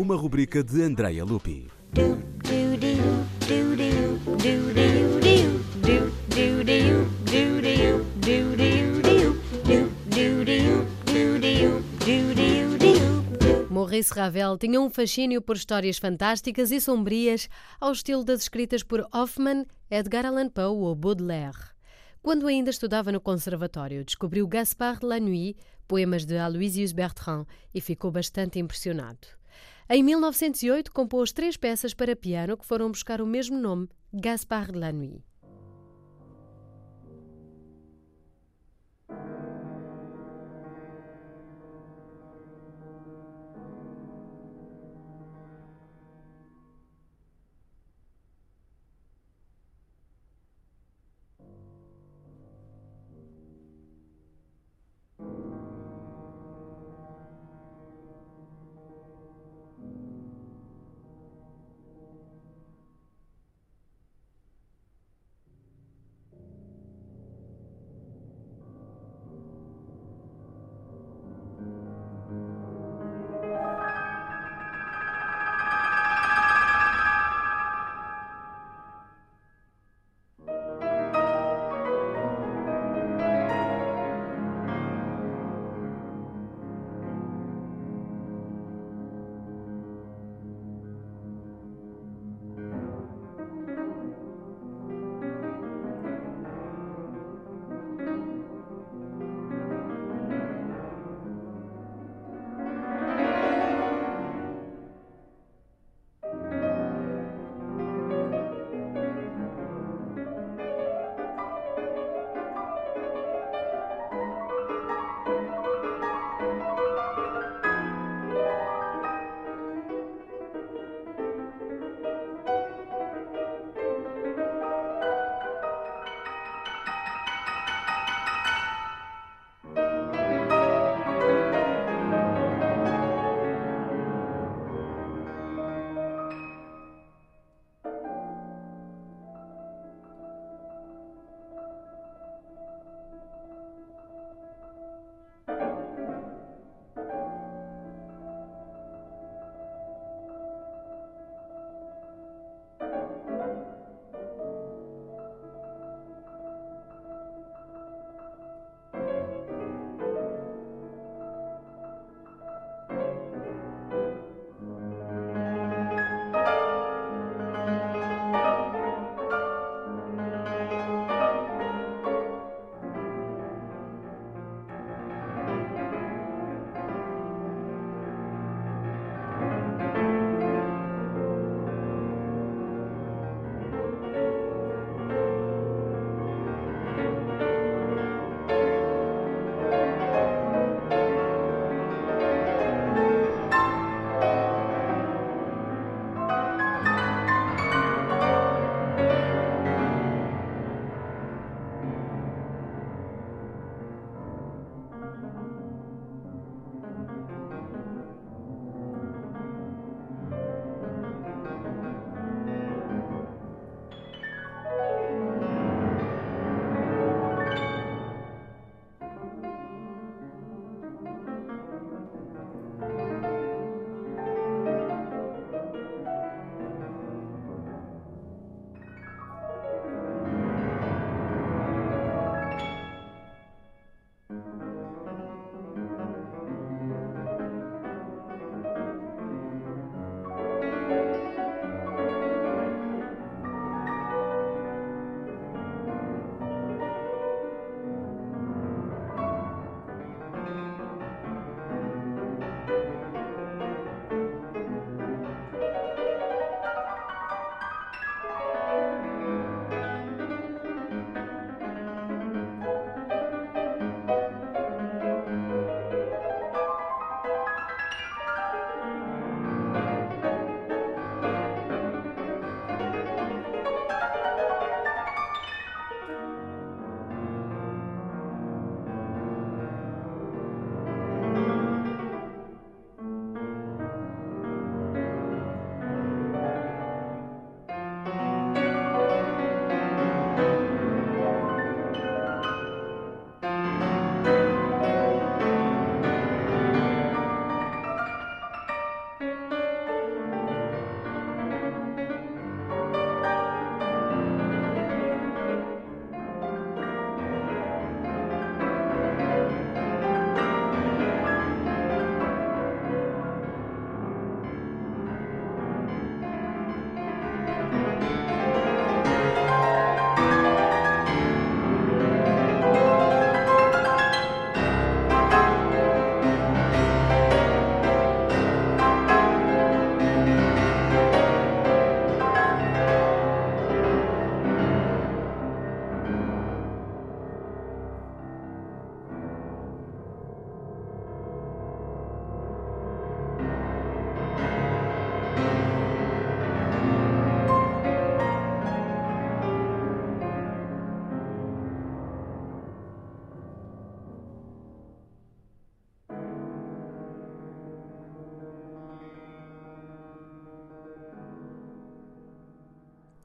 Uma rubrica de Andrea Lupi. Maurice Ravel tinha um fascínio por histórias fantásticas e sombrias, ao estilo das escritas por Hoffmann, Edgar Allan Poe ou Baudelaire. Quando ainda estudava no conservatório, descobriu Gaspard de la Nuit, poemas de Aloysius Bertrand, e ficou bastante impressionado. Em 1908, compôs três peças para piano que foram buscar o mesmo nome, Gaspard de la Nuit.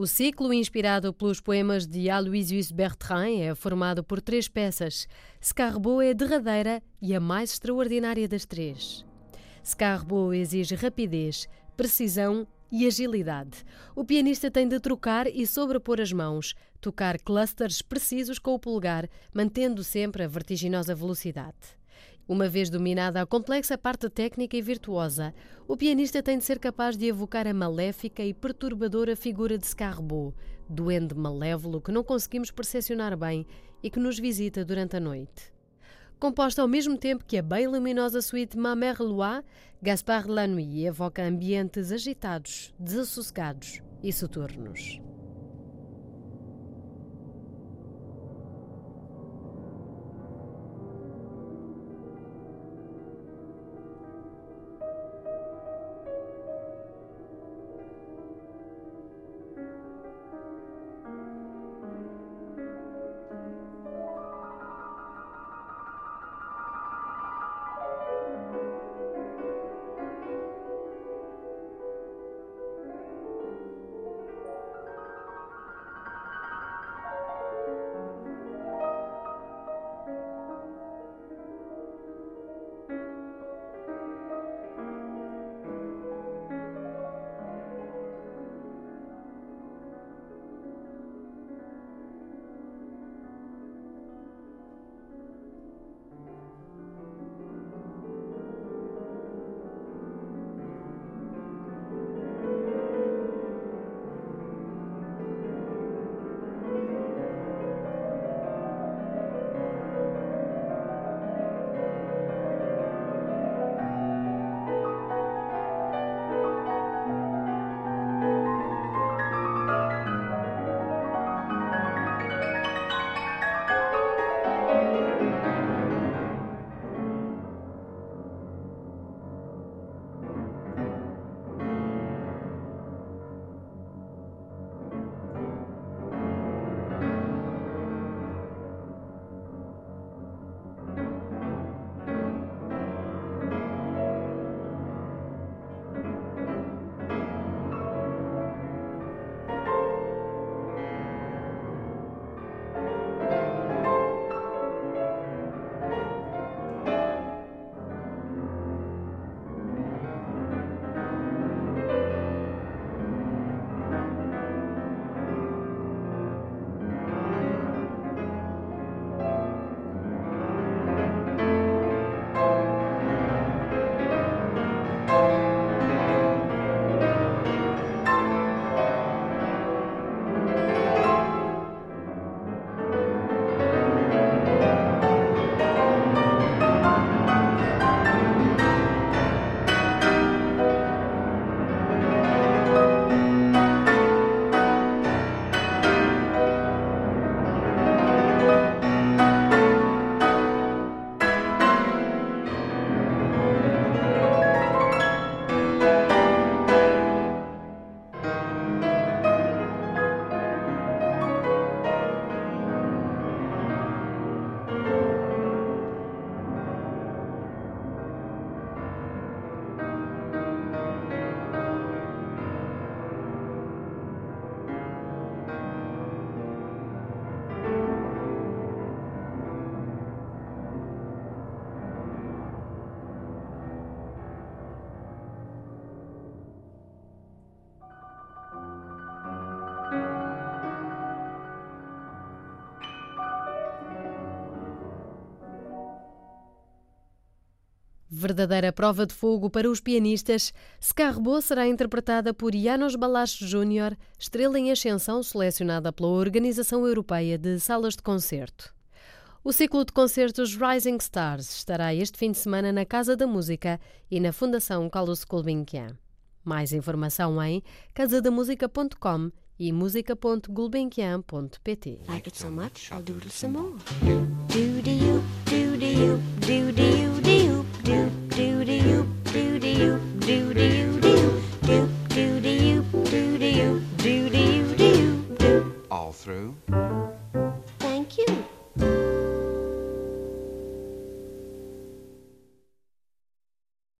O ciclo, inspirado pelos poemas de Aloysius Bertrand, é formado por três peças. Scarbo é a derradeira e a mais extraordinária das três. Scarbo exige rapidez, precisão e agilidade. O pianista tem de trocar e sobrepor as mãos, tocar clusters precisos com o polegar, mantendo sempre a vertiginosa velocidade. Uma vez dominada a complexa parte técnica e virtuosa, o pianista tem de ser capaz de evocar a maléfica e perturbadora figura de Scarbo, duende malévolo que não conseguimos percepcionar bem e que nos visita durante a noite. Composta ao mesmo tempo que a bem luminosa suíte Ma Loire, Gaspard Lanoui evoca ambientes agitados, desassossegados e soturnos. Verdadeira prova de fogo para os pianistas, Scarbo será interpretada por Janos Balash Jr., estrela em ascensão selecionada pela Organização Europeia de Salas de Concerto. O ciclo de concertos Rising Stars estará este fim de semana na Casa da Música e na Fundação Carlos Gulbenkian. Mais informação em casadamusica.com e música.gulbenkian.pt. Like it so much, I'll do some more. Do, do, do, do, do, do, do, do. All